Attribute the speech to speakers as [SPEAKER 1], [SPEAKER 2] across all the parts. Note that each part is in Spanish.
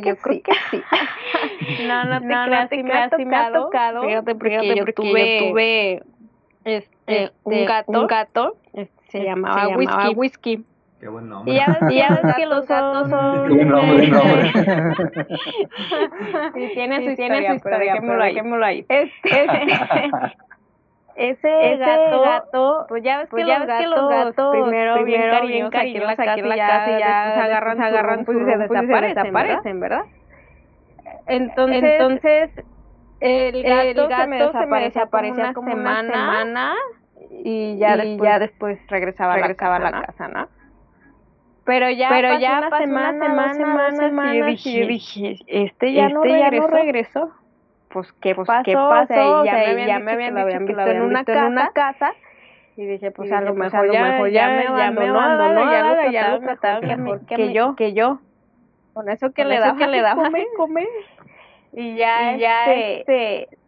[SPEAKER 1] pero yo, creo, que, sí.
[SPEAKER 2] no, no te no, creas, no te me, ha tocado.
[SPEAKER 1] Fíjate, porque, yo, tuve, este, un gato, un gato se, llamaba, se llamaba whisky.
[SPEAKER 3] Qué buen nombre.
[SPEAKER 1] Y ya, y ya ves que los gatos son...
[SPEAKER 3] Qué buen nombre, nombre.
[SPEAKER 1] sí, tiene su historia, su historia, ahí. Este, ese, ese gato, gato, pues ya ves, pues que, ya los ves que los gatos primero, primero bien cariñosos aquí, aquí en la casa, y ya, ya agarran, se agarran pues, y se desaparecen, desaparecen, ¿verdad? Entonces, entonces el gato, el gato se me desaparecía, una, como semana, una semana y ya, y después, ya después regresaba, regresaba a la casa, ¿no? Pero ya, pero pasó ya una pasó semana, semana, semana, semana, y dije, dije, este ya, este no, regresó. ya no regresó pues qué pues, pasó, ¿qué? O sea, ya, me ya me habían visto en, una visto casa, en una casa. y dije pues a lo mejor ya, ya, me abandonó, abandonó ya, ya lo trataban mejor que, que yo. que yo. Con eso que le daba que le daba. comer, comer. y ya y ya este, este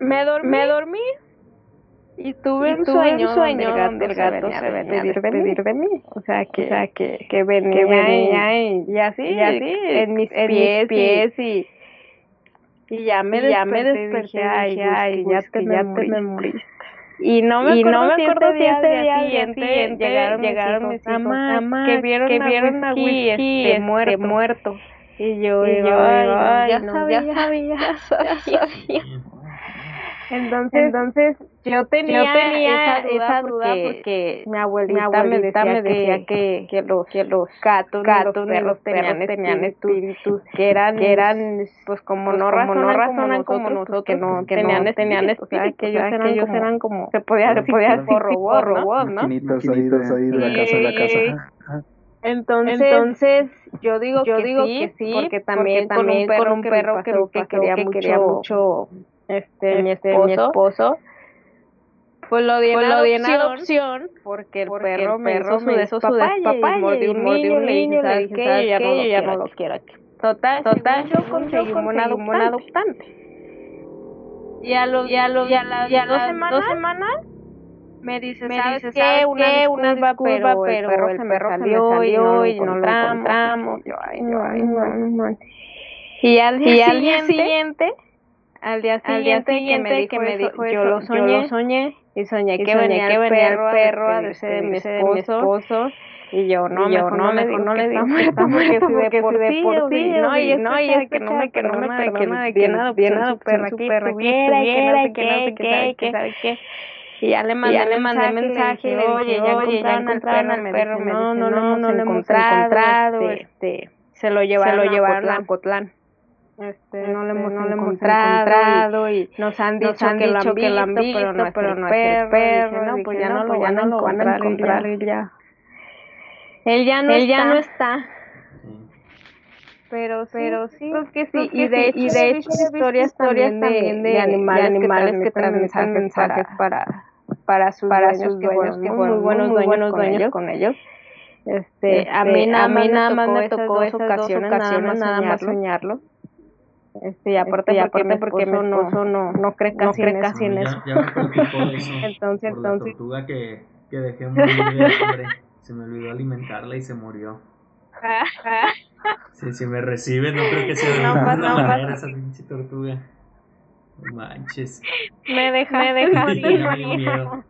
[SPEAKER 1] me dormí. me dormí. Y tuve un sueño, un sueño donde el gato, se venía a despedir de mí. O sea, que, o sea, que, que venía, que venía y, y, así, y así, en mis en pies, mis pies y, y ya me ya me desperté dije, ay, ay, ya te, ya te me moriste. Y no me acuerdo, no me acuerdo si ese día siguiente llegaron, llegaron mis hijos, mamá, que vieron, que vieron a Whisky, este, este, muerto. muerto. Y yo, y yo, ay, ya, sabía, ya sabía, ya sabía. Entonces, entonces yo tenía, yo tenía esa duda, porque, mi abuelita, mi abuelita me decía, que, que, los, que los gatos, gatos ni los perros, tenían, espíritus, que eran, que eran pues como pues, no razonan, no razonan como nosotros, que no, que tenían, no, tenían espíritus, que ellos, eran, que ellos como, eran como, se podía, se podía decir robot, robot, ¿no?
[SPEAKER 3] Maquinitos ahí de, ahí de la casa, de la casa.
[SPEAKER 1] Entonces, Entonces, yo digo, yo que, digo sí, que sí, porque también, porque también con un perro, que, que, quería, que quería mucho este, mi, este, esposo, mi esposo, pues lo di, pues lo di en adopción porque el porque perro, el perro me hizo su despapalle, mordió un niño, le dije, ¿sabes qué? Yo ya, no, ya no lo quiero aquí. Total, total, yo conseguí un adoptante. Y a los, y a los, y a las, y a dos, semanas, dos semanas me dice, me ¿sabes dice, qué? Una, una disculpa, pero, pero el perro, se me salió y no lo encontramos. Yo, ay, yo, ay, no, no. Y al día siguiente al día siguiente, que me dijo, yo, lo soñé, yo lo soñé y soñé que, venía, que venía el perro a decir de mi esposo, y yo no, y yo, no, me no le digo que estamos que de por sí, no, y no, y es que no me, que no me que adopción su perro aquí estuviera, y que no sé qué, que sabe qué. Y ya le mandé, ya le mandé mensaje, le oye, ya encontraron al perro, no, no, no, no lo hemos encontrado, este, se lo llevaron a Cotlán este, no lo hemos, no lo hemos encontrado, y nos han dicho, han que, lo han que, lo han visto, pero no, pero no es el perro, no, pues ya no, lo van a encontrar, él ya. Él ya. no, él ya no está. Pero, pero sí, creo que sí, y de, y de hecho historias, también de, de, animales, animales que transmiten mensajes para, para sus para dueños, sus dueños que fueron muy buenos, buenos dueños con ellos. Este, a mí nada, más me tocó esas ocasiones, nada más soñarlo este, y aparte, y aparte porque, mi esposo no, no, cree casi, no cree casi en eso.
[SPEAKER 3] Ya, ya me eso.
[SPEAKER 1] entonces,
[SPEAKER 3] por
[SPEAKER 1] entonces.
[SPEAKER 3] La tortuga que, que dejé morir de hambre. Se me olvidó alimentarla y se murió. Sí, si me recibe, no creo que sea
[SPEAKER 1] no,
[SPEAKER 3] una
[SPEAKER 1] no,
[SPEAKER 3] manera esa pinche tortuga. No manches.
[SPEAKER 1] Me deja, me deja.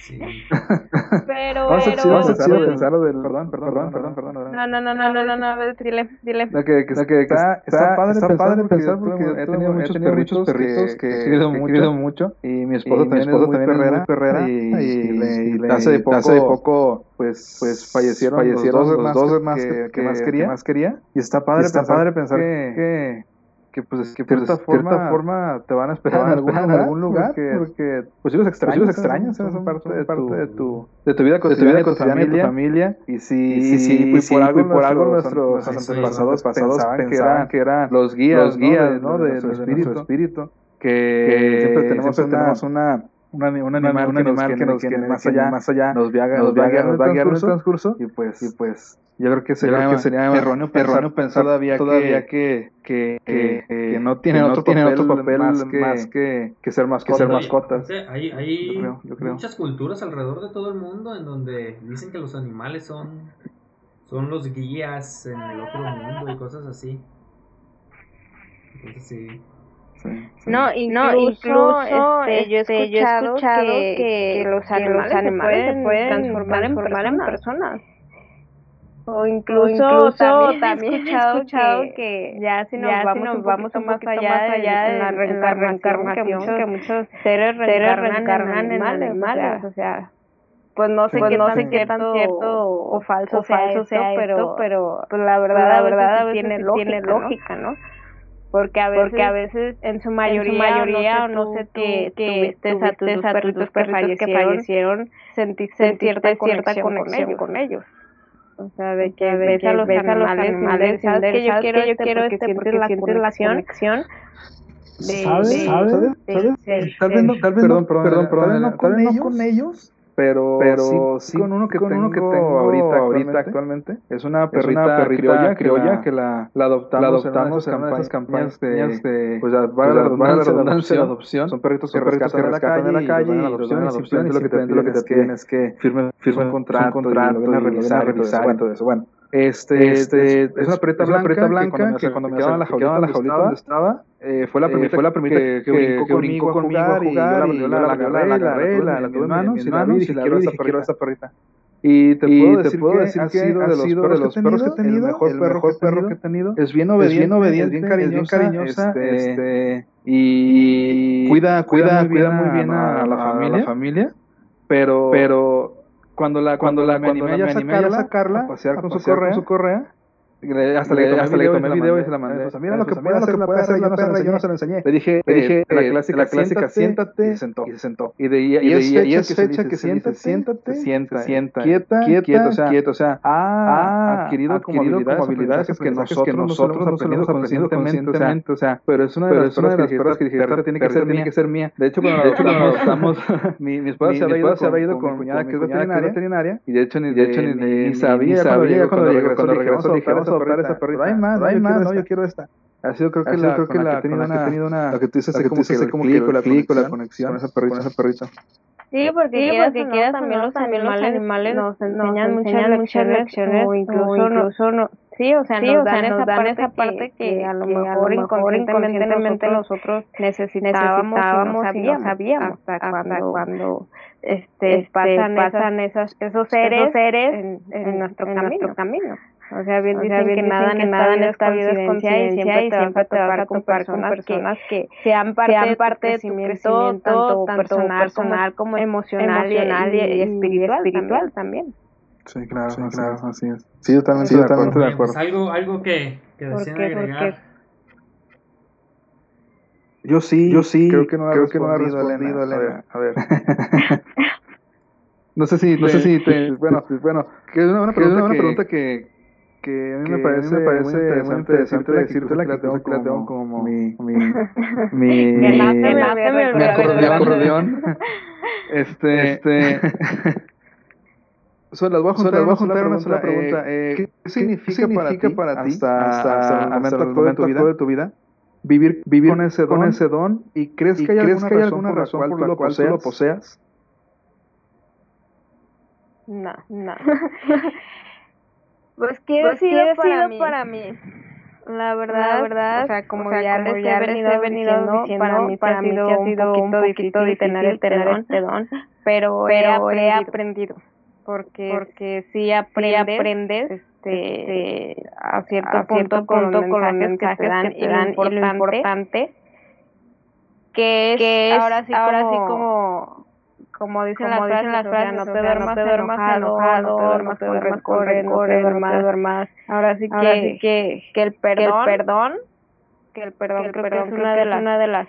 [SPEAKER 3] Sí.
[SPEAKER 1] Pero,
[SPEAKER 4] vamos
[SPEAKER 1] pero...
[SPEAKER 4] A, vamos a pensar lo del... Perdón, perdón, perdón, perdón, perdón. perdón.
[SPEAKER 1] No, no, no, no, no, no, no, dile, dile.
[SPEAKER 4] que, que, que, que está, está, padre, está padre pensar porque, porque he tenido muchos he tenido perritos, perritos que, que, he querido mucho, querido mucho y mi esposo y también, mi esposo también es muy perrera, y, y, le, y le, hace, de poco, hace de poco pues, pues fallecieron, fallecieron los dos demás que, que, más quería, más quería y está padre, está padre pensar que que que pues, de cierta, forma, cierta forma te van a esperar en algún, en algún lugar porque, porque pues si los extraños, los extraños son, son parte, de, parte tu, de tu de tu vida cotidiana, de tu, vida y tu familia y si y si, y si por algo por algo nuestros antepasados pasados pensaban que eran los guías los guías no de nuestro espíritu que siempre tenemos una un, un animal, un animal que nos, que nos, que más allá, más allá nos viaja, nos viaja, nos viaja en el transcurso, y pues, y pues yo creo que sería, que sería erróneo, pensar, pensar todavía, todavía que, que, que, que, no tienen, otro, papel, otro papel más, que, más que, que, ser mascotas. Ser mascotas.
[SPEAKER 3] Hay, hay yo creo, yo creo. muchas culturas alrededor de todo el mundo en donde dicen que los animales son, son los guías en el otro mundo y cosas así. Entonces sí.
[SPEAKER 1] Sí. No, incluso, no, incluso este, yo, he escuchado, yo he escuchado que, que, que, los animales, los animales se pueden, transformar, transformar en personas. O incluso, incluso también, he escuchado, que, ya si nos vamos, nos vamos un más allá, más allá en, la reencarnación, que muchos, seres reencarnan, en animales, o sea, pues no sé, pues qué, no tan sé qué tan cierto o, falso, o falso sea, esto, pero, pero pues la verdad, la verdad a veces, tiene, lógica, tiene lógica, ¿no? Porque a veces, porque a veces en su mayoría, en su mayoría no sé, que tuviste a tus, perritos, que fallecieron, que fallecieron sentiste, cierta, cierta conexión, con ellos. O sea, de que ves, a los animales, ¿sabes que yo quiero, yo quiero este porque sientes la conexión.
[SPEAKER 4] ¿Sabes? ¿Sabes? Tal vez no, perdón, perdón, perdón, tal vez no con ellos, pero, pero sí, con uno que con tengo, uno que tengo ahorita, ahorita actualmente. Es una perrita, es una perrita criolla, criolla que, la, la adoptamos, la adoptamos en, una de esas campañas de, de, pues ya va a la redundancia de adopción. Son perritos que rescatan en la calle, la y adopción, y lo que te lo que te piden es que firme, firme un contrato, y lo ven a revisar y todo eso. Bueno, este, este, es una perrita blanca, blanca que cuando me quedaba la jaulita, la jaulita donde estaba, eh, fue la primera, fue la primera que, que, que, brincó conmigo a jugar, y yo la agarré, la agarré, la tuve en manos y la vi y dije, quiero esa perrita. Y te puedo, decir, puedo decir que ha sido de los, perros, los perros que he tenido, el mejor, el perro, mejor perro que he tenido. Es bien obediente, es bien, obediente, es bien cariñosa, es bien cariñosa este, este, y cuida, cuida, cuida muy bien a, a, la familia, a la familia pero, pero cuando la, cuando, cuando la, me animé, a sacarla, sacarla, a pasear, con, su correa, con su correa, hasta le, hasta le tomé video y se la mandé. O sea, mira lo que puede hacer, lo puede hacer la perra, yo no se lo enseñé. Le dije, le dije la clásica, la clásica, siéntate, y se sentó. Y se sentó. Y de y es fecha que se dice, siéntate, sienta, sienta, quieta, quieta, quieto, o sea, ha adquirido como habilidades que nosotros que nosotros hemos aprendido conscientemente, o sea, pero es una de las cosas que dije, tiene que ser tiene que ser mía. De hecho, cuando estamos, mi esposa se había ido con mi cuñada que es veterinaria y de hecho ni sabía cuando regresó dije, vamos a adoptar esa perrita. hay más, hay más, no, yo quiero esta. Ha sido creo que la, creo que la, que ha tenido una, lo que tú dices, como que como que la conexión con esa perrita, con esa perrita.
[SPEAKER 1] Sí, porque, sí, porque quieras también los animales, animales nos enseñan, nos enseñan muchas, lecciones, o incluso, no, sí, o sea, sí, nos, o sea, dan, nos dan esa parte que, que a lo mejor inconscientemente nosotros necesitábamos, necesitábamos y no sabíamos, hasta, cuando, cuando este, este, pasan, pasan esas, esos seres, esos seres en, en, en, nuestro, camino. O sea, bien, o sea, bien que nada, que nada en esta vida es coincidencia y siempre te vas a topar con personas que sean parte, sean parte de tu crecimiento, tanto, personal, personal como, emocional, emocional y, y, espiritual, espiritual también.
[SPEAKER 4] Sí, claro, sí, claro, así es. Sí, totalmente de acuerdo.
[SPEAKER 3] Pues algo, algo que, que deseen agregar.
[SPEAKER 4] Yo sí, yo sí, creo que no ha creo respondido, que no ha respondido Elena. A ver. A ver. no sé si, no sé si te, bueno, bueno, que es una, una pregunta, una pregunta que, que a mí me parece, me parece muy interesante, decirte, decirte la que tengo, como, tengo como mi, mi, mi, mi, acordeón, este, este, so, las voy a juntar, voy a juntar una sola pregunta, eh, ¿qué, ¿qué significa, para ti, para ti hasta, hasta, hasta, hasta el momento actual de tu vida, vivir, vivir con ese don, con ese don y crees que hay alguna, crees que hay alguna razón por la cual tú lo poseas?
[SPEAKER 1] No, no. Pues que pues sido, para, mí? para mí. La verdad, la verdad, o sea, como, o sea, ya, como les ya he venido, he venido diciendo, diciendo, para mí, para mí ha sido un poquito, poquito difícil tener el este don, pero, pero he, aprendido. Porque, porque sí aprendes, aprendes este, este, a cierto a punto, con, los con los mensajes que te dan, que te dan y lo importante, que es, que es ahora sí ahora como, sí como como dicen como las, dicen las frases, no te duermas, no te duermas enojado, no te duermas con rencor, no te duermas. Ahora sí que, que, que el perdón, que el perdón, que el perdón, que el creo que es una de las, una de las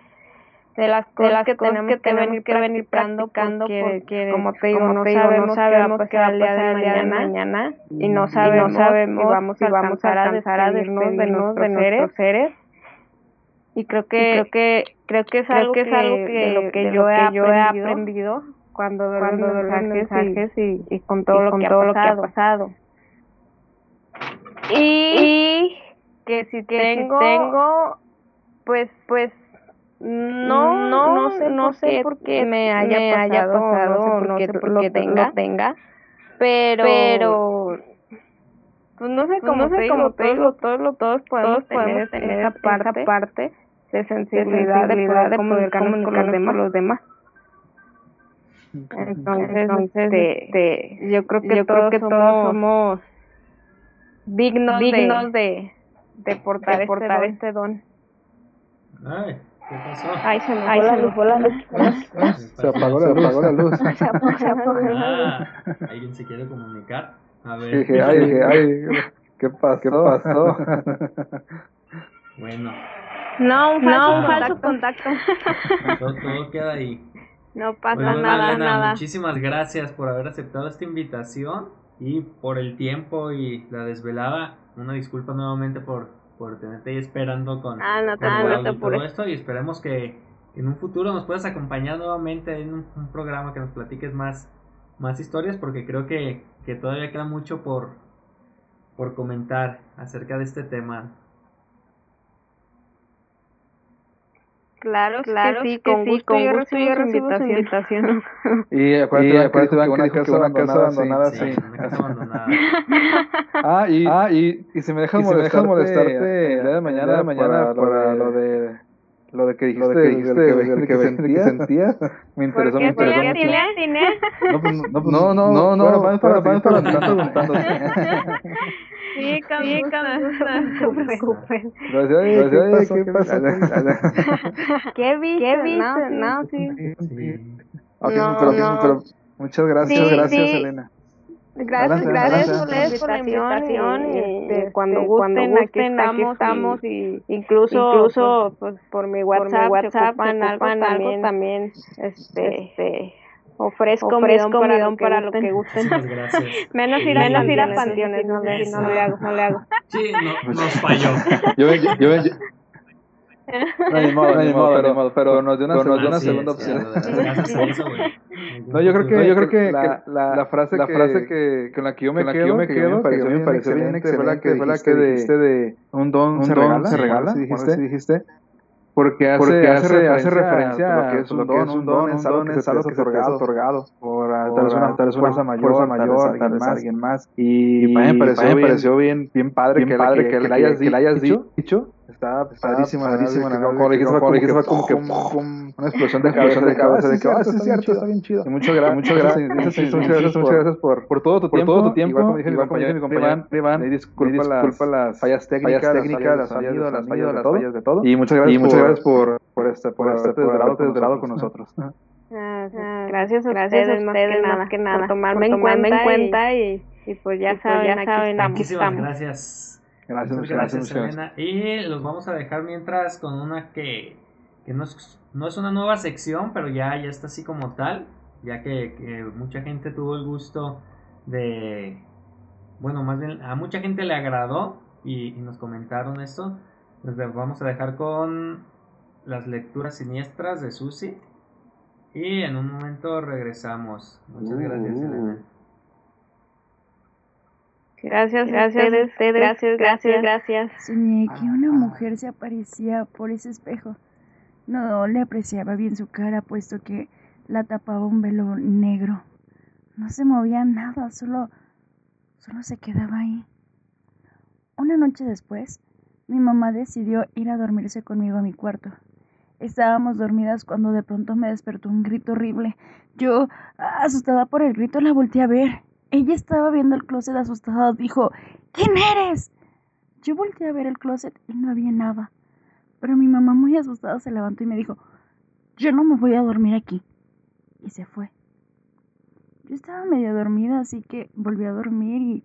[SPEAKER 1] de las cosas que tenemos que, que venir que venir practicando porque, porque, como te digo, no sabemos, no sabemos qué va a pasar el día de mañana y no sabemos, sabemos y vamos, y vamos a alcanzar a despedirnos de nuestros seres. y creo que creo que creo que es algo que, es algo que de lo que yo he aprendido cuando cuando los mensajes, y, y, con todo, lo, que todo ha lo que ha pasado. y, que si tengo, tengo pues pues no no no sé no sé por qué me haya pasado, no sé por qué, tenga tenga pero pero pues no sé cómo, sé cómo te digo, todos, todos podemos, tener, esa parte, parte de sensibilidad, de poder, de poder comunicarnos con los demás. Entonces, Entonces este, yo creo que, yo todos, creo que todos somos dignos, dignos de, de, portar, de portar este don.
[SPEAKER 3] Ay, ¿qué pasó?
[SPEAKER 1] Ay, se me la luz, la luz.
[SPEAKER 4] Se apagó la luz. Se apagó la luz.
[SPEAKER 1] Se apagó, se apagó.
[SPEAKER 3] Ah, ¿alguien se quiere comunicar? A ver.
[SPEAKER 4] Dije, ay, dije, ay, ¿qué pasó? ¿Qué pasó?
[SPEAKER 3] bueno.
[SPEAKER 1] No, un falso, no, un falso contacto.
[SPEAKER 3] Todo, todo, queda ahí.
[SPEAKER 1] No pasa bueno, nada, nada.
[SPEAKER 3] Muchísimas gracias por haber aceptado esta invitación y por el tiempo y la desvelada. Una disculpa nuevamente por, por tenerte ahí esperando con,
[SPEAKER 1] ah, no,
[SPEAKER 3] con
[SPEAKER 1] no,
[SPEAKER 3] todo esto y esperemos que en un futuro nos puedas acompañar nuevamente en un, un programa que nos platiques más, más historias porque creo que, que todavía queda mucho por, por comentar acerca de este tema.
[SPEAKER 1] Claro, claro, sí, con gusto, con yo yo recibo su invitación.
[SPEAKER 4] y acuérdate, y acuérdate que, una casa abandonada,
[SPEAKER 3] sí. sí. Una casa abandonada.
[SPEAKER 4] ah, y, ah, y, y si me dejas molestarte, molestarte el día de mañana, de mañana para, lo de lo de que dijiste, lo de que, dijiste, que, que, que, sentías, sentías, me interesó, me interesó mucho. No, pues, no, pues, no, no, no, no, no, para, para, para, para, preguntando.
[SPEAKER 1] Sí, sí, no se preocupen.
[SPEAKER 4] ¿qué pasa?
[SPEAKER 1] ¿Qué viste? ¿Qué viste? No, sí.
[SPEAKER 4] pero, muchas gracias, gracias, Elena.
[SPEAKER 1] Gracias, gracias, por la invitación. Este, cuando, gusten, aquí, estamos, y incluso, incluso pues, por mi WhatsApp, por mi WhatsApp algo, también, también este, este ofrezco, ofrezco para, para lo que gusten. Menos ir a, menos ir a panteones, no, le, no, le hago, no le hago.
[SPEAKER 3] Sí, no, nos falló.
[SPEAKER 4] yo, yo, yo, no, ni modo, ni modo, pero, nos dio una, segunda, una segunda opción. no, yo creo que, no, yo creo que la, la, la frase, la frase que, con la que yo me quedo, me quedo, me pareció, me pareció bien excelente, fue la que dijiste de un don, se regala, se regala, dijiste, porque hace, porque hace, hace referencia a lo que es un don, un don, es algo que es algo que otorgado, otorgado por tal vez una, tal vez una fuerza mayor, mayor, tal vez alguien más. Y, mí me pareció bien, bien padre que le hayas dicho estaba padrísimo, padrísimo. Como le dije, fue como que una explosión de cabeza, de cabeza, de que, ah, es cierto, está bien chido. Muchas gracias, muchas gracias. Muchas gracias por por todo tu tiempo. Todo tu tiempo. Igual como dije mi compañero Iván, disculpa las fallas técnicas, las fallas las fallas de todo. de todo. Y muchas gracias, y muchas gracias por por este por este desvelado con nosotros.
[SPEAKER 1] Gracias a ustedes, más que nada, por tomarme en cuenta y pues ya saben, aquí estamos.
[SPEAKER 3] gracias.
[SPEAKER 4] Gracias,
[SPEAKER 3] muchas gracias, Elena. Y los vamos a dejar mientras con una que, que no, es, no es una nueva sección, pero ya, ya está así como tal, ya que, mucha gente tuvo el gusto de, bueno, más bien a mucha gente le agradó y, nos comentaron esto. Nos vamos a dejar con las lecturas siniestras de Susi. Y en un momento regresamos. Muchas gracias, uh. Elena.
[SPEAKER 1] Gracias, gracias, ustedes, gracias, gracias, gracias.
[SPEAKER 5] Soñé que una mujer se aparecía por ese espejo. No le apreciaba bien su cara, puesto que la tapaba un velo negro. No se movía nada, solo, solo se quedaba ahí. Una noche después, mi mamá decidió ir a dormirse conmigo a mi cuarto. Estábamos dormidas cuando de pronto me despertó un grito horrible. Yo, asustada por el grito, la volteé a ver. Ella estaba viendo el closet asustada. Dijo, ¿quién eres? Yo volteé a ver el closet y no había nada. Pero mi mamá muy asustada se levantó y me dijo, yo no me voy a dormir aquí. Y se fue. Yo estaba medio dormida, así que volví a dormir y...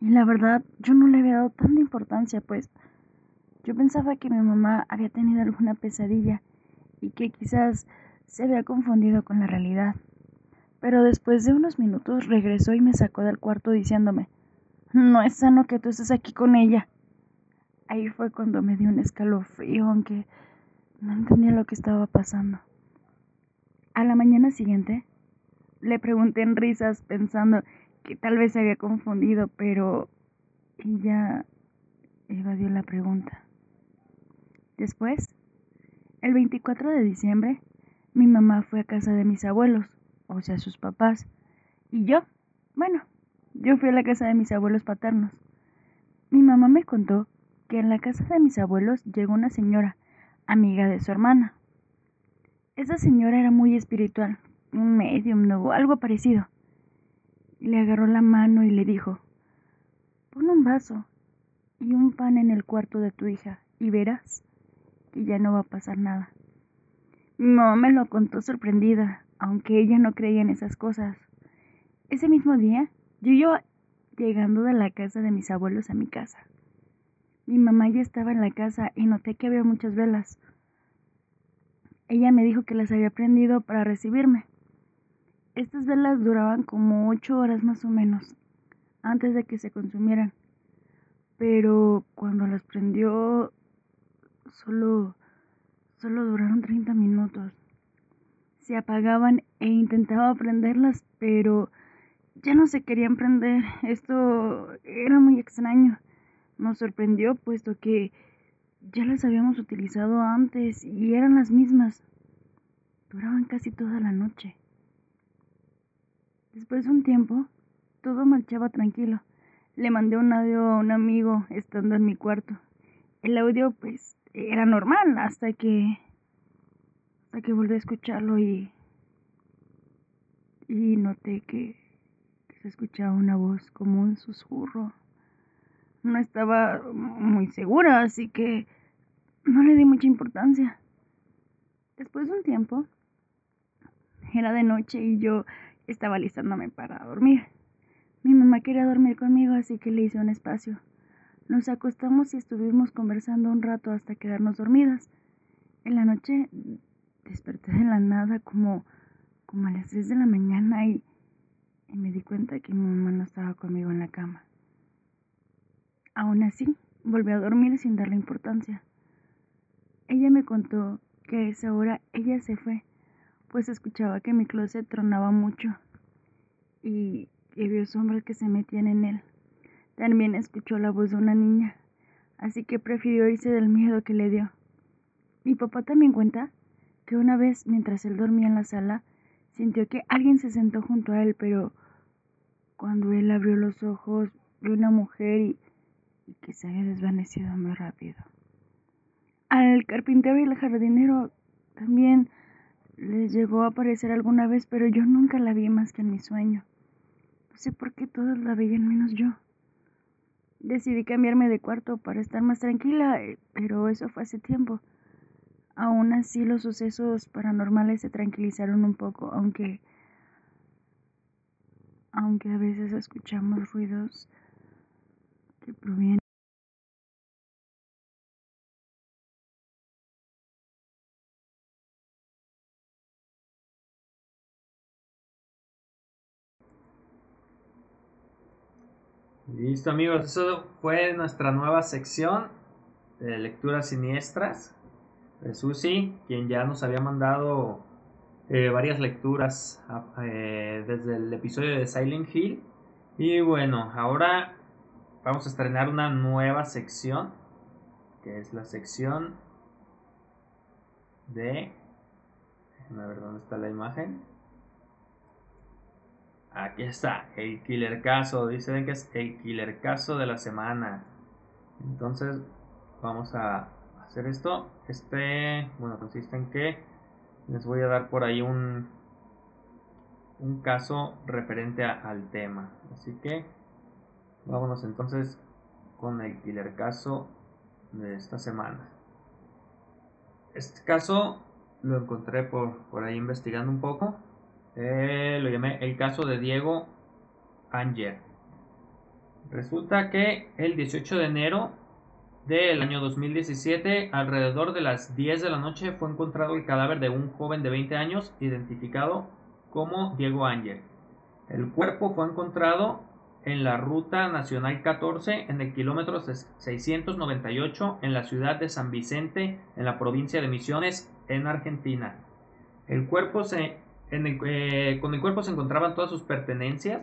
[SPEAKER 5] Y la verdad, yo no le había dado tanta importancia, pues yo pensaba que mi mamá había tenido alguna pesadilla y que quizás se había confundido con la realidad pero después de unos minutos regresó y me sacó del cuarto diciéndome, no es sano que tú estés aquí con ella. Ahí fue cuando me dio un escalofrío, aunque no entendía lo que estaba pasando. A la mañana siguiente, le pregunté en risas pensando que tal vez se había confundido, pero Ella evadió la pregunta. Después, el 24 de diciembre, mi mamá fue a casa de mis abuelos, o sea, sus papás, y yo, bueno, yo fui a la casa de mis abuelos paternos. Mi mamá me contó que en la casa de mis abuelos llegó una señora, amiga de su hermana. Esa señora era muy espiritual, un medium o algo parecido. Le agarró la mano y le dijo, pon un vaso y un pan en el cuarto de tu hija y verás que ya no va a pasar nada. Mi mamá me lo contó sorprendida, aunque ella no creía en esas cosas. Ese mismo día, yo iba llegando de la casa de mis abuelos a mi casa. Mi mamá ya estaba en la casa y noté que había muchas velas. Ella me dijo que las había prendido para recibirme. Estas velas duraban como ocho horas más o menos, antes de que se consumieran. Pero cuando las prendió, solo, solo duraron 30 minutos. Se apagaban e intentaba prenderlas, pero ya no se querían prender. Esto era muy extraño. Nos sorprendió puesto que ya las habíamos utilizado antes y eran las mismas. Duraban casi toda la noche. Después de un tiempo, todo marchaba tranquilo. Le mandé un audio a un amigo estando en mi cuarto. El audio pues era normal hasta que hasta que volví a escucharlo y y noté que se escuchaba una voz como un susurro. No estaba muy segura, así que no le di mucha importancia. Después de un tiempo, era de noche y yo estaba listándome para dormir. Mi mamá quería dormir conmigo, así que le hice un espacio. Nos acostamos y estuvimos conversando un rato hasta quedarnos dormidas. En la noche desperté de la nada como, como a las 3 de la mañana y, me di cuenta que mi mamá no estaba conmigo en la cama. Aún así, volví a dormir sin darle importancia. Ella me contó que a esa hora ella se fue, pues escuchaba que mi closet tronaba mucho y que vio sombras que se metían en él. También escuchó la voz de una niña, así que prefirió irse del miedo que le dio. Mi papá también cuenta que una vez, mientras él dormía en la sala, sintió que alguien se sentó junto a él, pero cuando él abrió los ojos, vio una mujer y que se había desvanecido muy rápido. Al carpintero y al jardinero también les llegó a aparecer alguna vez, pero yo nunca la vi más que en mi sueño. No sé por qué todos la veían menos yo. Decidí cambiarme de cuarto para estar más tranquila, eh, pero eso fue hace tiempo. Aún así los sucesos paranormales se tranquilizaron un poco, aunque aunque a veces escuchamos ruidos que proviene
[SPEAKER 3] Listo amigos, eso fue nuestra nueva sección de lecturas siniestras Susi, quien ya nos había mandado eh, varias lecturas eh, desde el episodio de Silent Hill. Y bueno, ahora vamos a estrenar una nueva sección, que es la sección de... Déjenme ver dónde está la imagen. Aquí está, el killer caso. Dicen que es el killer caso de la semana. Entonces, vamos a hacer esto. Este, bueno, consiste en que les voy a dar por ahí un, un caso referente al tema. Así que Vámonos entonces con el killer caso de esta semana. Este caso lo encontré por, por ahí investigando un poco. Eh, lo llamé el caso de Diego Anger. Resulta que el 18 de enero del año 2017, alrededor de las 10 de la noche, fue encontrado el cadáver de un joven de 20 años identificado como Diego Anger. El cuerpo fue encontrado en la Ruta Nacional 14 en el kilómetro 698 en la ciudad de San Vicente en la provincia de Misiones en Argentina. El cuerpo se, en eh, con el cuerpo se encontraban todas sus pertenencias,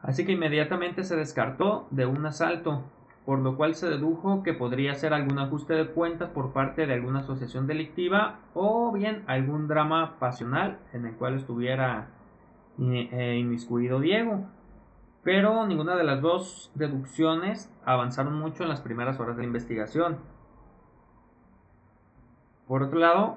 [SPEAKER 3] Así que inmediatamente se descartó de un asalto, por lo cual se dedujo que podría ser algún ajuste de cuentas por parte de alguna asociación delictiva o bien algún drama pasional en el cual estuviera eh, inmiscuido Diego. Pero ninguna de las dos deducciones avanzaron mucho en las primeras horas de la investigación. Por otro lado,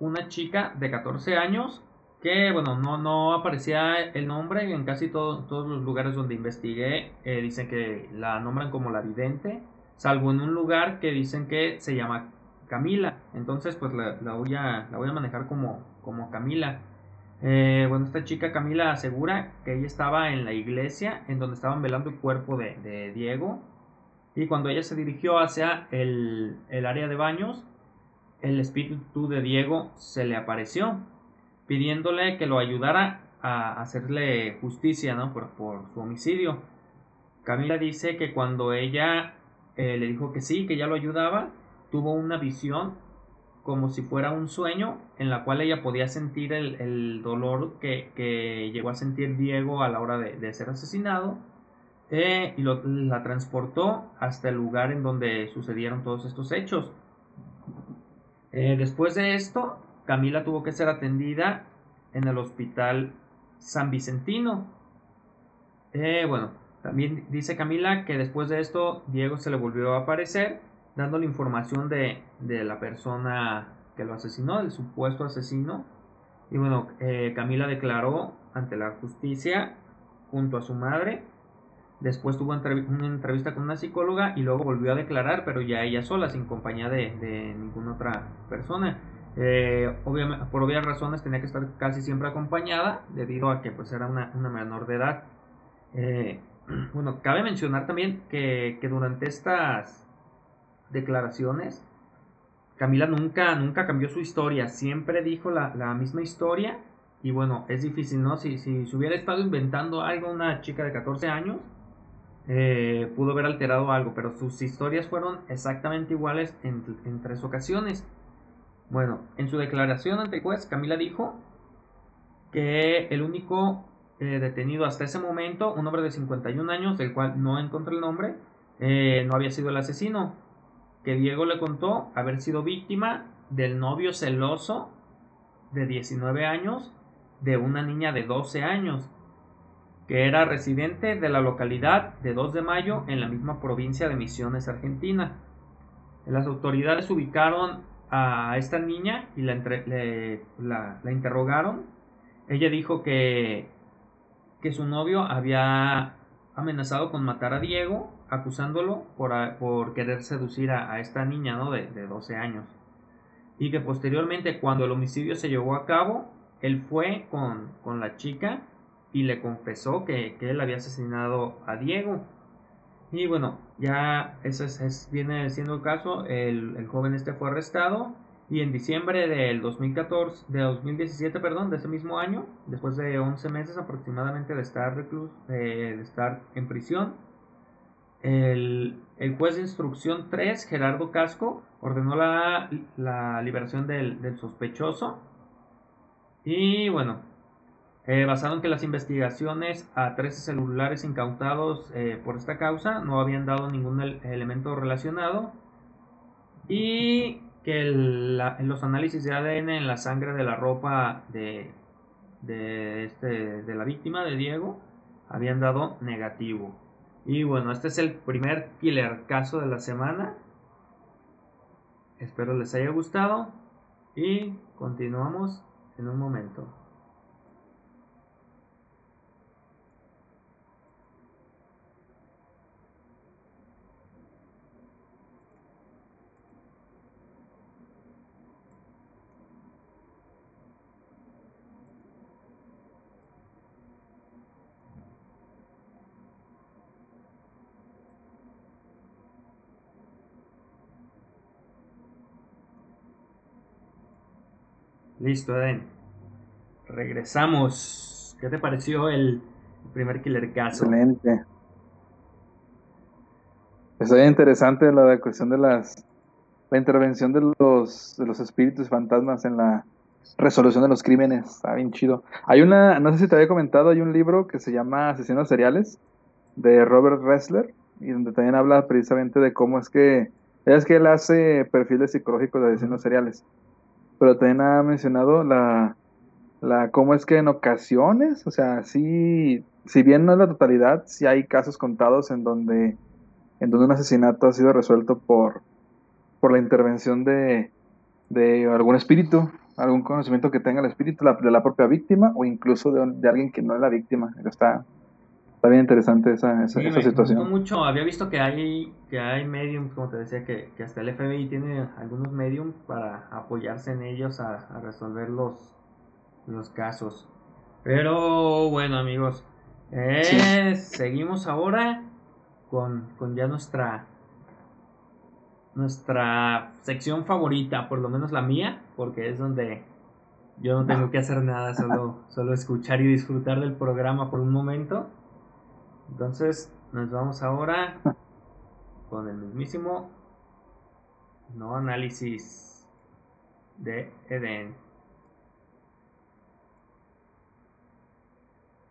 [SPEAKER 3] una chica de 14 años que, bueno, no, no aparecía el nombre en casi todos los lugares donde investigué. Eh, dicen que la nombran como la vidente, salvo en un lugar que dicen que se llama Camila. Entonces, pues la, voy, a, la voy a manejar como, como Camila. Eh, bueno, esta chica Camila asegura que ella estaba en la iglesia en donde estaban velando el cuerpo de, Diego. Y cuando ella se dirigió hacia el, área de baños, el espíritu de Diego se le apareció, pidiéndole que lo ayudara a hacerle justicia ¿no? por, su homicidio. Camila dice que cuando ella eh, le dijo que sí, que ya lo ayudaba, tuvo una visión como si fuera un sueño en la cual ella podía sentir el, dolor que, llegó a sentir Diego a la hora de, ser asesinado eh, y la transportó hasta el lugar en donde sucedieron todos estos hechos. Eh, después de esto, Camila tuvo que ser atendida en el hospital San Vicentino. Eh, bueno, también dice Camila que después de esto Diego se le volvió a aparecer dando la información de, la persona que lo asesinó, del supuesto asesino. Y bueno, eh, Camila declaró ante la justicia junto a su madre. Después tuvo una entrevista con una psicóloga y luego volvió a declarar, pero ya ella sola, sin compañía de, ninguna otra persona. Eh, por obvias razones tenía que estar casi siempre acompañada debido a que pues era una, menor de edad. Eh, bueno, cabe mencionar también que, que durante estas declaraciones, Camila nunca, nunca cambió su historia, siempre dijo la, misma historia y bueno, es difícil, ¿no? Si, si se hubiera estado inventando algo una chica de 14 años, eh, pudo haber alterado algo, pero sus historias fueron exactamente iguales en, tres ocasiones. Bueno, en su declaración ante el juez, Camila dijo que el único eh, detenido hasta ese momento, un hombre de 51 años, del cual no encontré el nombre, eh, no había sido el asesino, que Diego le contó haber sido víctima del novio celoso de 19 años de una niña de 12 años, que era residente de la localidad de 2 de Mayo en la misma provincia de Misiones, Argentina. Las autoridades ubicaron a esta niña y la, la, interrogaron. Ella dijo que, que su novio había amenazado con matar a Diego acusándolo por, por querer seducir a, esta niña ¿no? de, de 12 años. Y que posteriormente cuando el homicidio se llevó a cabo, él fue con, con la chica y le confesó que, que, él había asesinado a Diego. Y bueno, ya ese es, viene siendo el caso, el, el, joven este fue arrestado y en diciembre del 2014, de 2017, perdón, de ese mismo año, después de 11 meses aproximadamente de estar, reclus, de estar en prisión, el, juez de instrucción 3, Gerardo Casco, ordenó la, liberación del, sospechoso. Y bueno, eh, basado en que las investigaciones a 13 celulares incautados eh, por esta causa no habían dado ningún elemento relacionado. Y que los análisis de ADN en la sangre de la ropa de, de, este, de la víctima, de Diego, habían dado negativo. Y bueno, este es el primer killer caso de la semana. Espero les haya gustado y continuamos en un momento. Listo, Eden. Regresamos. ¿Qué te pareció el primer killer caso?
[SPEAKER 4] Excelente. Es muy interesante la cuestión de las la intervención de los de los espíritus fantasmas en la resolución de los crímenes. Está bien chido. Hay una, no sé si te había comentado, hay un libro que se llama Asesinos Seriales de Robert Ressler y donde también habla precisamente de cómo es que, es que él hace perfiles psicológicos de asesinos seriales. Pero también ha mencionado la, la cómo es que en ocasiones, o sea, sí, si bien no es la totalidad, sí hay casos contados en donde, en donde un asesinato ha sido resuelto por, por la intervención de, de algún espíritu, algún conocimiento que tenga el espíritu de la propia víctima o incluso de, alguien que no es la víctima. Está, está bien interesante esa, esa,
[SPEAKER 3] esa
[SPEAKER 4] situación.
[SPEAKER 3] mucho, había visto que hay, que hay mediums, como te decía, que, que hasta el FBI tiene algunos mediums para apoyarse en ellos a, a resolver los, los casos. Pero bueno amigos, eh, seguimos ahora con, con ya nuestra nuestra sección favorita, por lo menos la mía, porque es donde yo no tengo que hacer nada, solo, solo escuchar y disfrutar del programa por un momento. Entonces, nos vamos ahora con el mismísimo no análisis de Eden.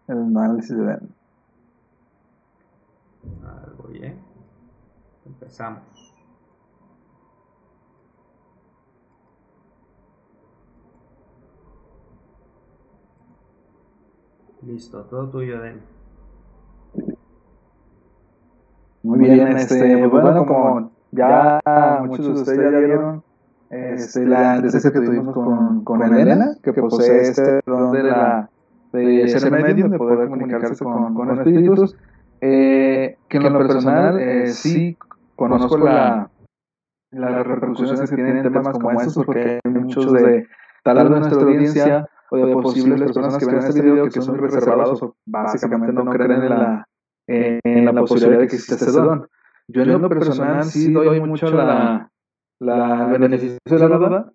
[SPEAKER 4] El análisis de Eden.
[SPEAKER 3] Algo bien. Empezamos. Listo, todo tuyo, Den.
[SPEAKER 4] Muy bien, este, pues bueno, como ya muchos de ustedes ya vieron, este, la entrevista que tuvimos con, con Elena, que posee este don de, la, de ser medio, de poder comunicarse con, con espíritus, eh, que en lo personal eh, sí conozco la, las repercusiones que tienen temas como estos, porque hay muchos de tal vez nuestra audiencia o de posibles personas que ven este video que son reservados o básicamente no creen en la, en la posibilidad de que exista ese don. Yo en lo personal sí doy mucho la, la beneficio de la duda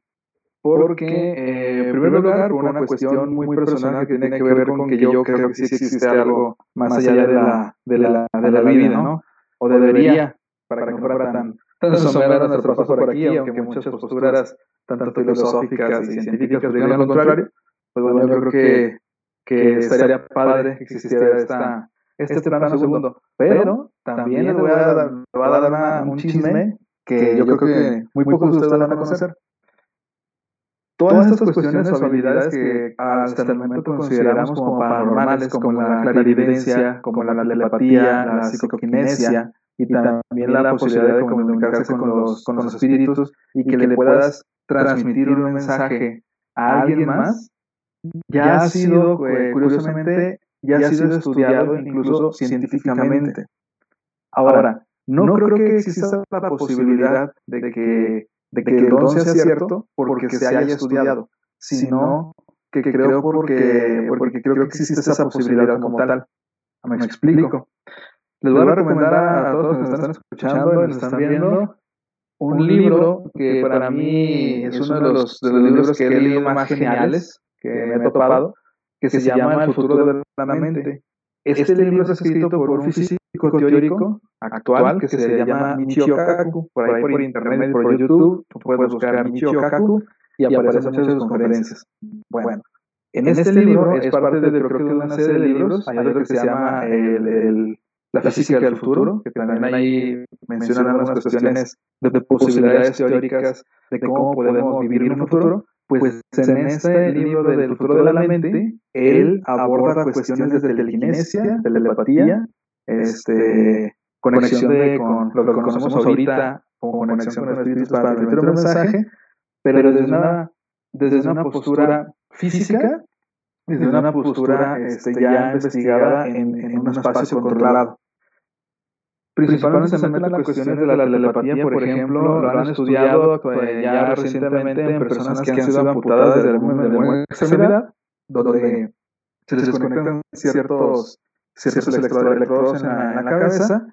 [SPEAKER 4] porque, eh, en primer lugar, por una cuestión muy personal que tiene que ver con que yo creo que sí existe algo más allá de la, de la, de la vida, ¿no? O debería, para que no fuera tan, tan somero nuestro paso por aquí, aunque muchas posturas, tanto filosóficas y científicas, digan lo contrario, pues bueno, yo creo que, que estaría padre que existiera esta, este plano segundo. Pero también les voy a dar, voy a dar un chisme que yo creo que muy pocos de ustedes van a conocer. Todas estas cuestiones o habilidades que hasta el momento consideramos como paranormales, como la clarividencia, como la telepatía, la psicoquinesia, y también la posibilidad de comunicarse con los, con los espíritus y que le puedas transmitir un mensaje a alguien más, ya ha sido, curiosamente, ya ha sido estudiado incluso científicamente. Ahora, no creo que exista la posibilidad de que, de que el don sea cierto porque se haya estudiado, sino que creo porque, porque creo que existe esa posibilidad como tal. Me explico. Les voy a recomendar a todos los que están escuchando y nos están viendo un libro que para mí es uno de los, de los libros que he leído más geniales que me he topado, que se llama El futuro de la mente. Este libro es escrito por un físico teórico actual que se llama Michio Kaku. Por ahí por internet, por YouTube, tú puedes buscar Michio Kaku y aparecen muchas de sus conferencias. Bueno, en este libro es parte de, creo que una serie de libros. Hay otro que se llama el, La física del futuro, que también ahí mencionan algunas cuestiones de, de posibilidades teóricas de cómo podemos vivir en un futuro. Pues, pues en este libro del futuro de la mente, él aborda cuestiones de telequinesia, telepatía, este, conexión de, con lo que conocemos ahorita como conexión con espíritus para transmitir un mensaje, pero desde una, desde una postura física, desde una postura este, ya investigada en, en un espacio controlado. Principalmente se meten las cuestiones de la telepatía, por ejemplo, lo han estudiado pues, ya recientemente en personas que han sido amputadas desde alguna extremidad, donde se les conectan ciertos, ciertos electrodos en la, en la cabeza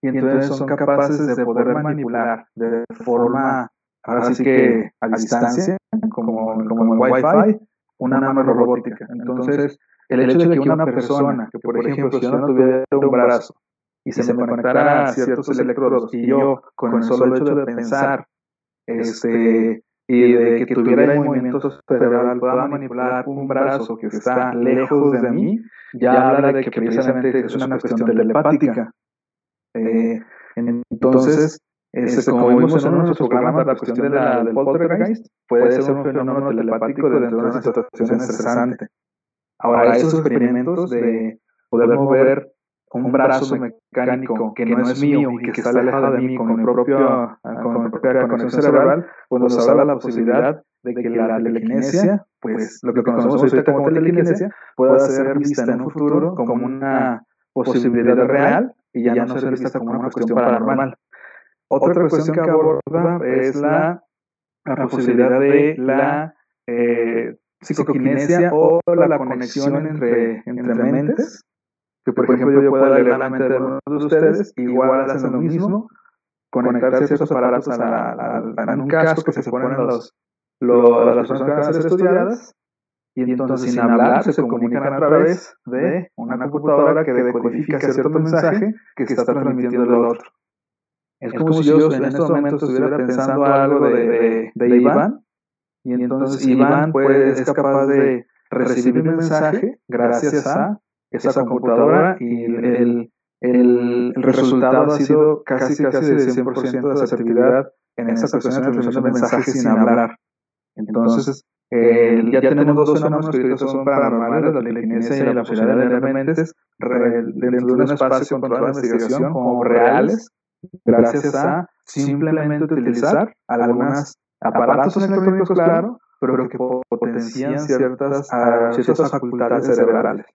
[SPEAKER 4] y entonces son capaces de poder manipular de forma, así que a distancia, como, como en Wi-Fi, una mano robótica. Entonces, el hecho de que una persona, que por ejemplo, si yo no tuviera un brazo, y se, me conectara a ciertos electrodos y yo con el solo hecho de pensar este, y de que tuviera movimiento cerebral, pueda manipular un brazo que está lejos de mí, ya habla de que precisamente es una cuestión telepática. Eh, entonces, este, como vimos en uno de nuestros programas, la cuestión de la, del poltergeist puede ser un fenómeno telepático dentro de una situación estresante. Ahora, esos experimentos de poder mover un brazo mecánico que no es mío y que está alejado de mí con mi, propio, con mi propia conexión cerebral, pues nos habla la posibilidad de que la telequinesia, pues lo que conocemos ahorita como telequinesia, pueda ser vista en un futuro como una posibilidad real y ya no ser vista como una cuestión paranormal. Otra cuestión que aborda es la, la posibilidad de la eh, psicoquinesia o la conexión entre, entre mentes que por ejemplo yo pueda leer la mente de uno de ustedes, igual hacen lo mismo, conectar ciertos aparatos a, a, un casco que se ponen los, los, las personas que van a ser estudiadas, y entonces sin hablar se comunican a través de una computadora que decodifica cierto mensaje que está transmitiendo el otro. Es como si yo en estos momentos estuviera pensando algo de, de, Iván, y entonces Iván pues, es capaz de recibir un mensaje gracias a esa computadora y el, el, resultado ha sido casi casi de 100% de asertividad en esa cuestión de transmisión de mensajes sin hablar. Entonces, ya tenemos dos fenómenos que son paranormales, la telequinesia y la posibilidad de leer mentes dentro de un espacio controlado de investigación como reales, gracias a simplemente utilizar algunos aparatos electrónicos, claro, pero que potencian ciertas, ciertas facultades cerebrales.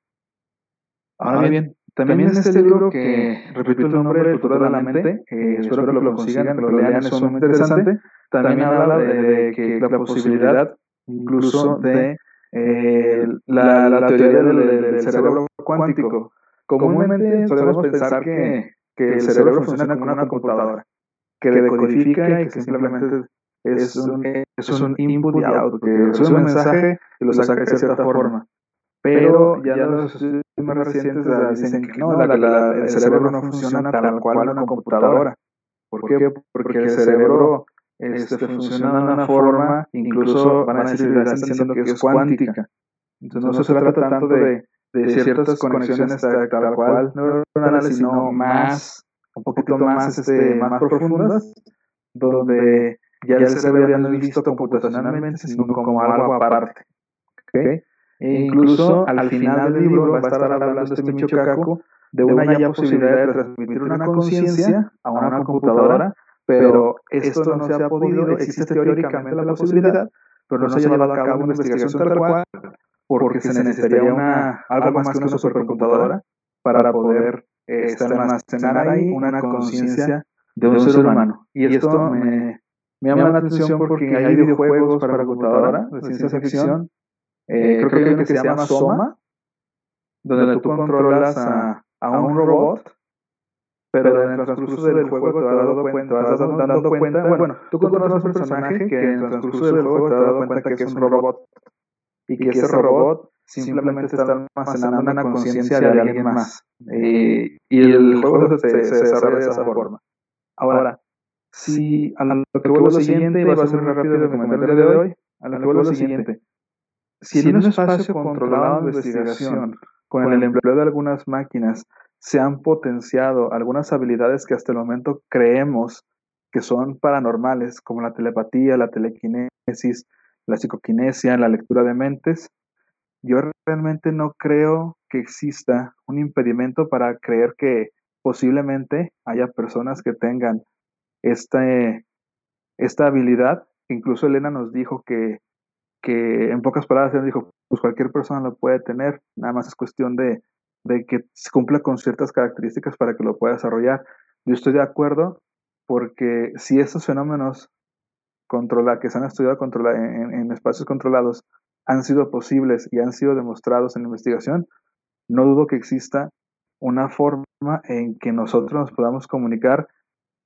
[SPEAKER 4] Ahora bien, también en este libro que, repito el nombre, El de la mente, eh, espero que lo consigan, que lo lean, es muy interesante, también habla de, que la posibilidad incluso de eh, la, la, teoría del, cerebro cuántico. Comúnmente solemos pensar que, que el cerebro funciona como una computadora, que decodifica y que simplemente es un, es un input y output, que recibe un mensaje y lo saca de cierta forma. Pero ya los estudios más recientes dicen que no, el cerebro no funciona tal cual una computadora. ¿Por qué? Porque el cerebro este, funciona de una forma, incluso van a decir, diciendo que es cuántica. Entonces no se trata tanto de, de ciertas conexiones tal, tal cual neuronales, sino más, un poquito más, este, más profundas, donde ya el cerebro ya no es visto computacionalmente, sino como algo aparte. ¿Okay? E incluso al final del libro va a estar hablando este Michio Kaku de una ya posibilidad de transmitir una conciencia a una computadora, pero esto no se ha podido, existe teóricamente la posibilidad, pero no se ha llevado a cabo una investigación tal cual, porque se necesitaría una, algo más que una supercomputadora para poder eh, almacenar ahí una conciencia de un ser humano. Y esto me, me llama la atención porque hay videojuegos para computadora de ciencia ficción eh, creo que hay uno que se llama Soma, donde tú controlas a, a un robot, pero en el transcurso del juego te vas dando cuenta, vas dando cuenta, bueno, tú controlas un personaje que en el transcurso del juego te vas dando cuenta que es un robot y que ese robot simplemente está almacenando una conciencia de alguien más. y el juego se, se, desarrolla de esa forma. Ahora, si a lo que vuelvo lo siguiente, y va a ser rápido el comentario de hoy, a lo que vuelvo lo siguiente, si en un espacio controlado de investigación, con el empleo de algunas máquinas, se han potenciado algunas habilidades que hasta el momento creemos que son paranormales, como la telepatía, la telequinesis, la psicoquinesia, la lectura de mentes, yo realmente no creo que exista un impedimento para creer que posiblemente haya personas que tengan este, esta habilidad. Incluso Elena nos dijo que que en pocas palabras él dijo, pues cualquier persona lo puede tener, nada más es cuestión de, de que se cumpla con ciertas características para que lo pueda desarrollar. Yo estoy de acuerdo porque si estos fenómenos controla, que se han estudiado controla, en, en, espacios controlados han sido posibles y han sido demostrados en la investigación, no dudo que exista una forma en que nosotros nos podamos comunicar.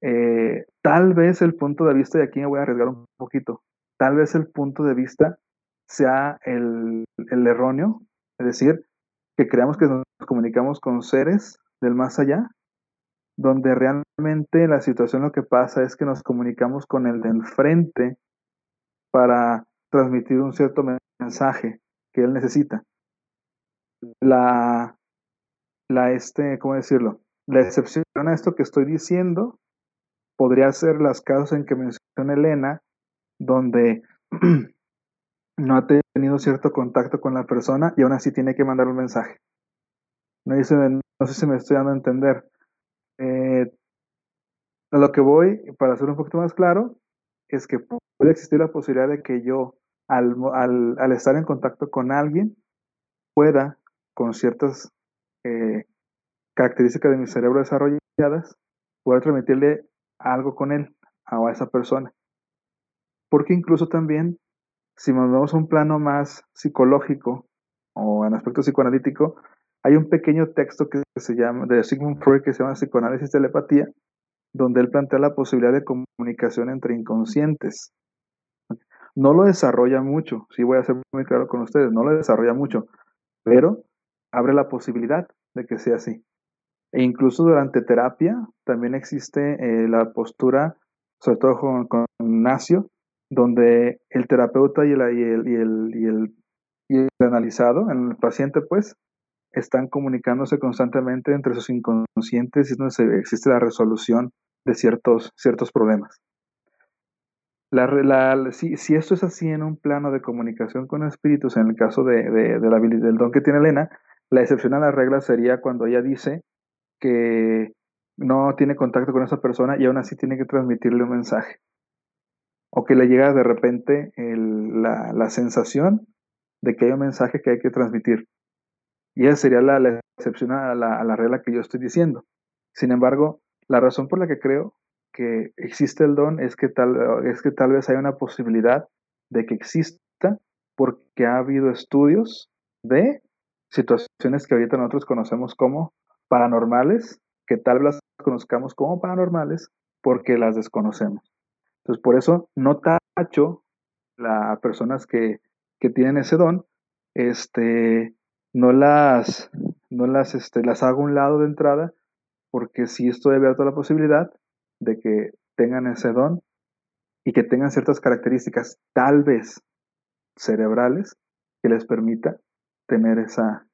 [SPEAKER 4] Eh, tal vez el punto de vista, y aquí me voy a arriesgar un poquito, tal vez el punto de vista sea el, erróneo, es decir, que creamos que nos comunicamos con seres del más allá, donde realmente la situación lo que pasa es que nos comunicamos con el de enfrente para transmitir un cierto mensaje que él necesita. La, la este, ¿cómo decirlo? La excepción a esto que estoy diciendo podría ser las casos en que menciona Elena, donde no ha tenido cierto contacto con la persona y aún así tiene que mandar un mensaje. No, sé si me estoy dando a entender. Eh, lo que voy, para ser un poquito más claro, es que puede existir la posibilidad de que yo, al, al, estar en contacto con alguien, pueda, con ciertas eh, características de mi cerebro desarrolladas, poder transmitirle algo con él a esa persona. Porque incluso también, si nos vemos un plano más psicológico o en aspecto psicoanalítico, hay un pequeño texto que se llama, de Sigmund Freud, que se llama Psicoanálisis Telepatía, donde él plantea la posibilidad de comunicación entre inconscientes. No lo desarrolla mucho, sí voy a ser muy claro con ustedes, no lo desarrolla mucho, pero abre la posibilidad de que sea así. E incluso durante terapia también existe eh, la postura, sobre todo con, con donde el terapeuta y el, y el, y el, y el, analizado, el paciente pues, están comunicándose constantemente entre sus inconscientes y es donde existe la resolución de ciertos, ciertos problemas. La, si, si, esto es así en un plano de comunicación con espíritus, en el caso de, de, la, del don que tiene Elena, la excepción a la regla sería cuando ella dice que no tiene contacto con esa persona y aún así tiene que transmitirle un mensaje. O que le llega de repente la, la, sensación de que hay un mensaje que hay que transmitir. Y esa sería la, excepción a la, a la, regla que yo estoy diciendo. Sin embargo, la razón por la que creo que existe el don es que tal, es que tal vez hay una posibilidad de que exista porque ha habido estudios de situaciones que ahorita nosotros conocemos como paranormales, que tal vez las conozcamos como paranormales porque las desconocemos. Entonces, por eso no tacho las personas que, que, tienen ese don, este, no las, no las, este, las hago a un lado de entrada, porque sí estoy abierto a la posibilidad de que tengan ese don y que tengan ciertas características, tal vez cerebrales, que les permita tener esa,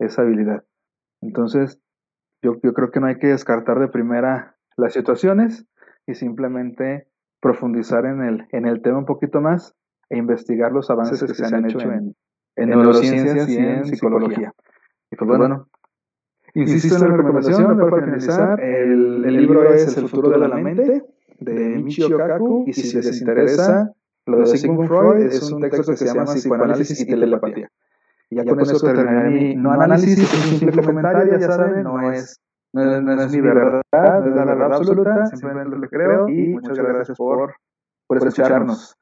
[SPEAKER 4] esa habilidad. Entonces, yo, yo creo que no hay que descartar de primera las situaciones y simplemente profundizar en el, en el tema un poquito más e investigar los avances que, se han hecho en, en, neurociencias y en psicología. Y pues bueno, insisto en la recomendación, para finalizar, el, el, libro es El futuro de la mente, de Michio Kaku, y si les interesa, lo de Sigmund Freud es un texto que se llama Psicoanálisis y Telepatía. Y ya, con, eso terminaré mi, no análisis, es un simple comentario, ya saben, no es, no, no es mi verdad, no es la verdad absoluta, simplemente lo creo y muchas gracias por, por escucharnos.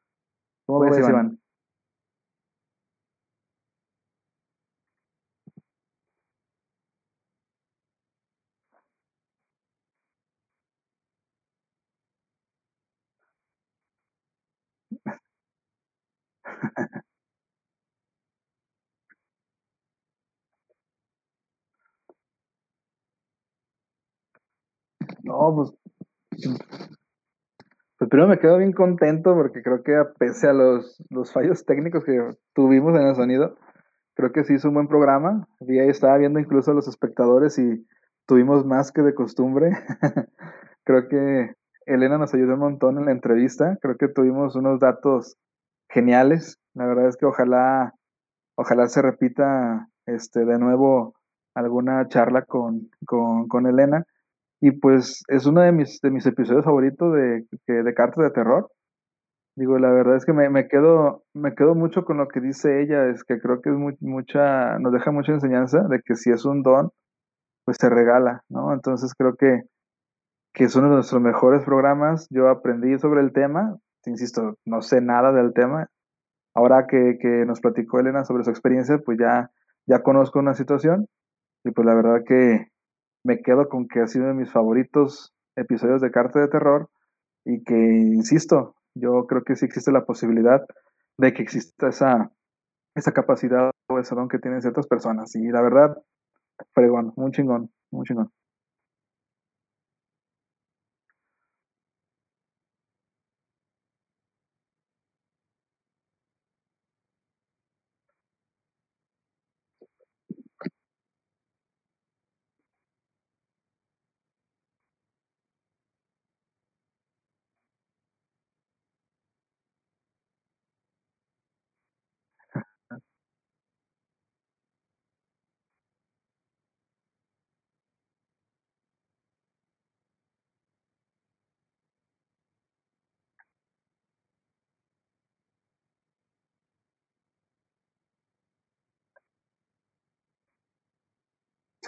[SPEAKER 4] ¿Cómo ves, Iván? No, pues, pues primero me quedo bien contento porque creo que pese a los, los fallos técnicos que tuvimos en el sonido, creo que sí hizo un buen programa. Y ahí estaba viendo incluso a los espectadores y tuvimos más que de costumbre. creo que Elena nos ayudó un montón en la entrevista. Creo que tuvimos unos datos geniales. La verdad es que ojalá, ojalá se repita este, de nuevo alguna charla con, con, con Elena. Y pues es uno de mis, de mis episodios favoritos de, de cartas de terror. Digo, la verdad es que me, me, quedo, me quedo mucho con lo que dice ella, es que creo que es mucha, nos deja mucha enseñanza de que si es un don, pues se regala, ¿no? Entonces creo que, que es uno de nuestros mejores programas. Yo aprendí sobre el tema, insisto, no sé nada del tema. Ahora que, que nos platicó Elena sobre su experiencia, pues ya, ya conozco una situación y pues la verdad que, me quedo con que ha sido de mis favoritos episodios de Carta de Terror y que, insisto, yo creo que sí existe la posibilidad de que exista esa, esa capacidad o ese don que tienen ciertas personas. Y la verdad, fregón, muy chingón, muy chingón.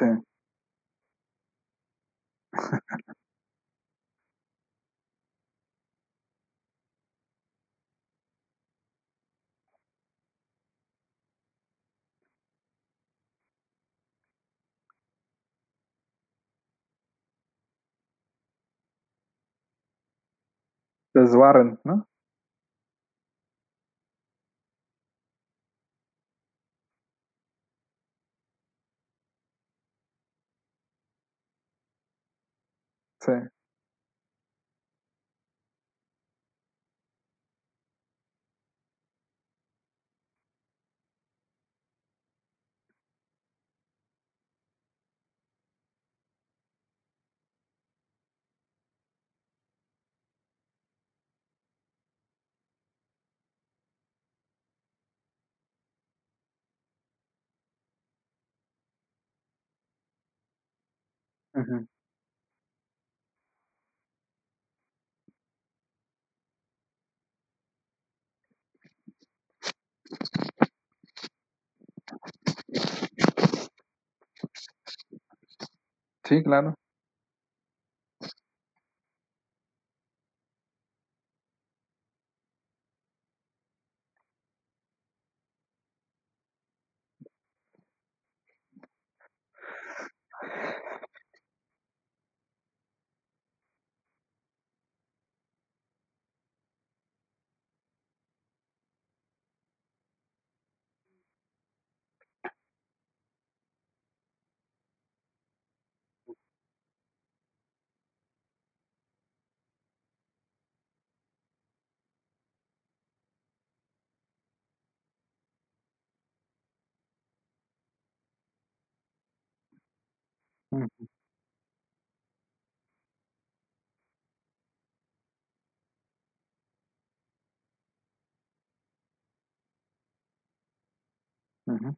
[SPEAKER 4] Sí. Desbarren, ¿no? Sí. Ujú. Sí, claro. Ujú. Ujú.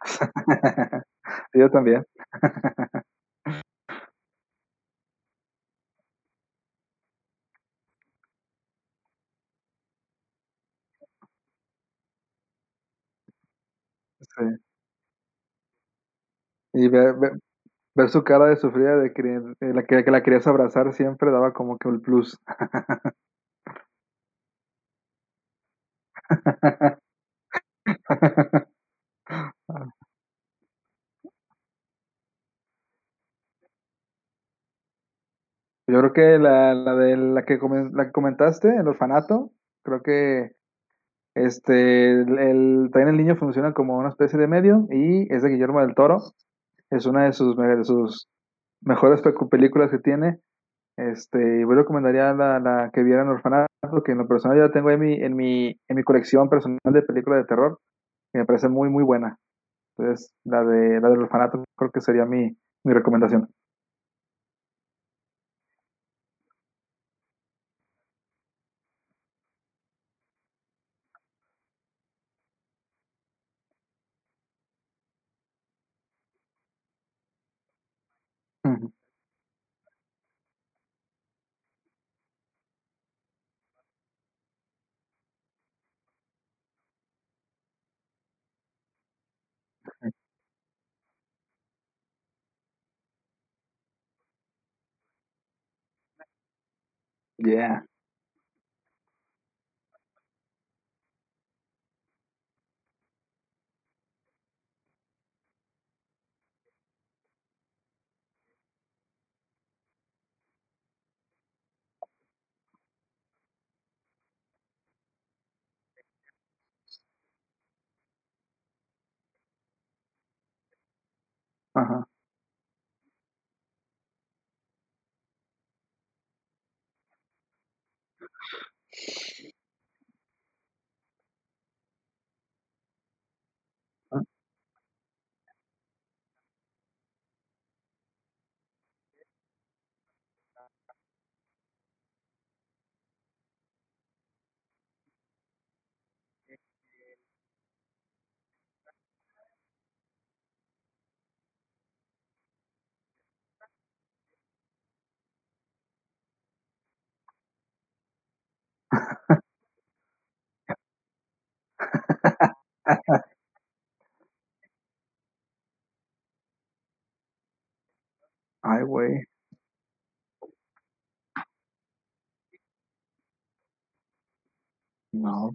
[SPEAKER 4] Yo también. Sí. Y ver ver su cara de sufrida de querer la que que la querías abrazar siempre daba como que el plus. Yo creo que la la de la que la que comentaste, El orfanato, creo que, este, el el también el niño funciona como una especie de medio, y es de Guillermo del Toro. Es una de sus de sus mejores películas que tiene. Este, yo recomendaría la la que vieran Orfanato, que en lo personal yo la tengo en mi en mi en mi colección personal de películas de terror, que me parece muy, muy buena. Entonces, la de la del orfanato creo que sería mi mi recomendación. Yeah. Ay, güey. No.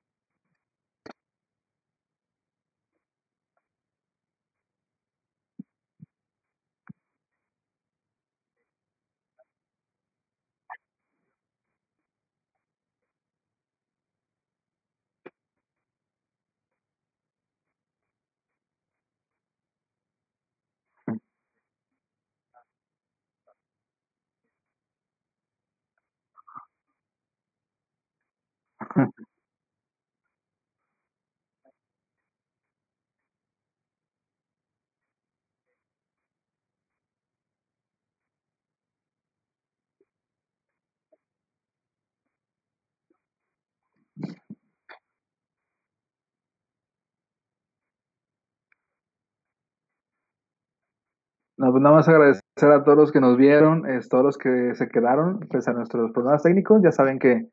[SPEAKER 4] No, pues nada más agradecer a todos los que nos vieron, es, todos los que se quedaron, pues a nuestros programas técnicos. Ya saben que,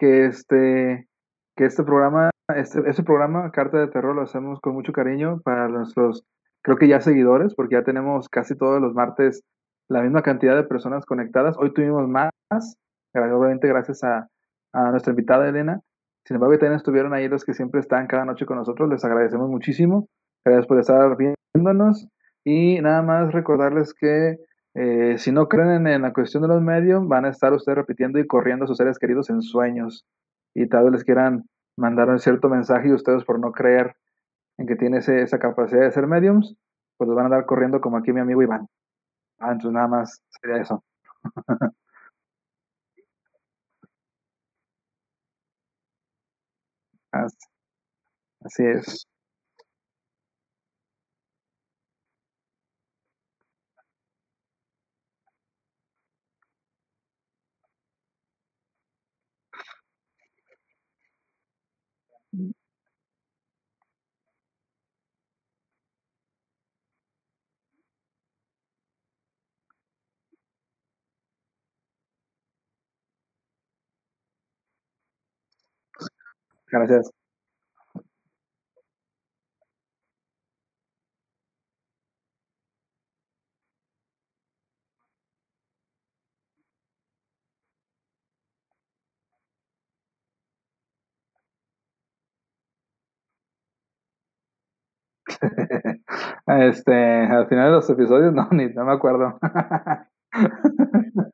[SPEAKER 4] que este que este programa, este, este programa, Carta de Terror, lo hacemos con mucho cariño para nuestros, creo que ya seguidores, porque ya tenemos casi todos los martes la misma cantidad de personas conectadas. Hoy tuvimos más, obviamente gracias a, a nuestra invitada Elena. Sin embargo, también estuvieron ahí los que siempre están cada noche con nosotros. Les agradecemos muchísimo. Gracias por estar viéndonos. Y nada más recordarles que eh, si no creen en, la cuestión de los medios, van a estar ustedes repitiendo y corriendo a sus seres queridos en sueños. Y tal vez les quieran mandar un cierto mensaje y ustedes por no creer en que tiene esa capacidad de ser mediums, pues los van a andar corriendo como aquí mi amigo Iván. Ah, entonces nada más sería eso. así es. Gracias. este, al final de los episodios, no, ni no me acuerdo.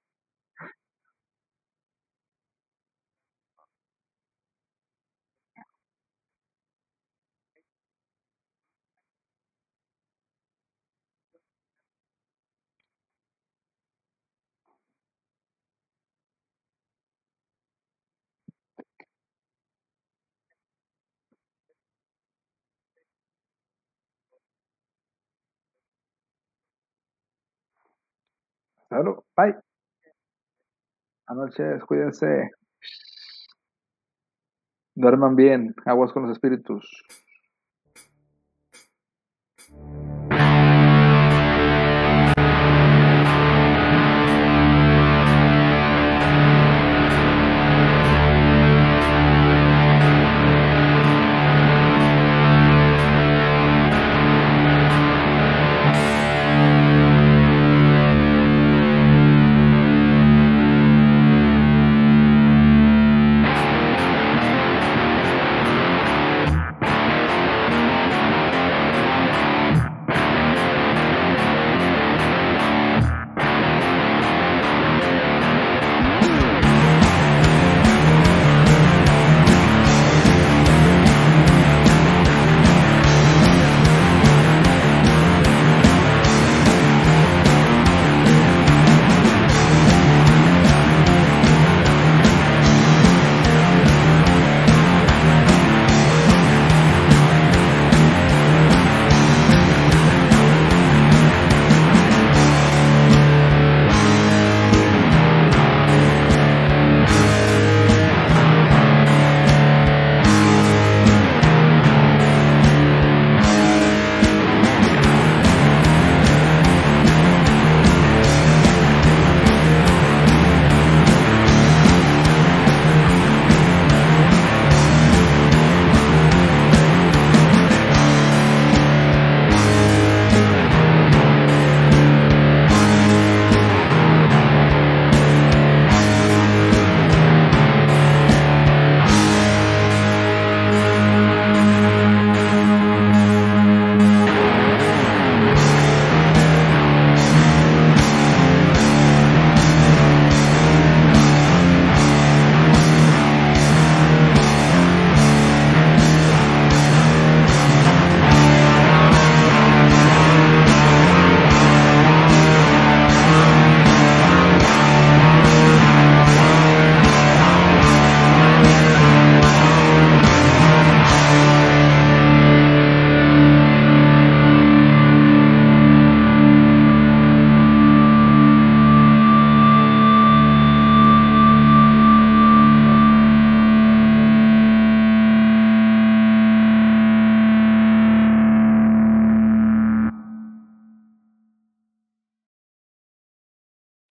[SPEAKER 4] Claro, bye. Anoche, cuídense. Duerman bien, aguas con los espíritus.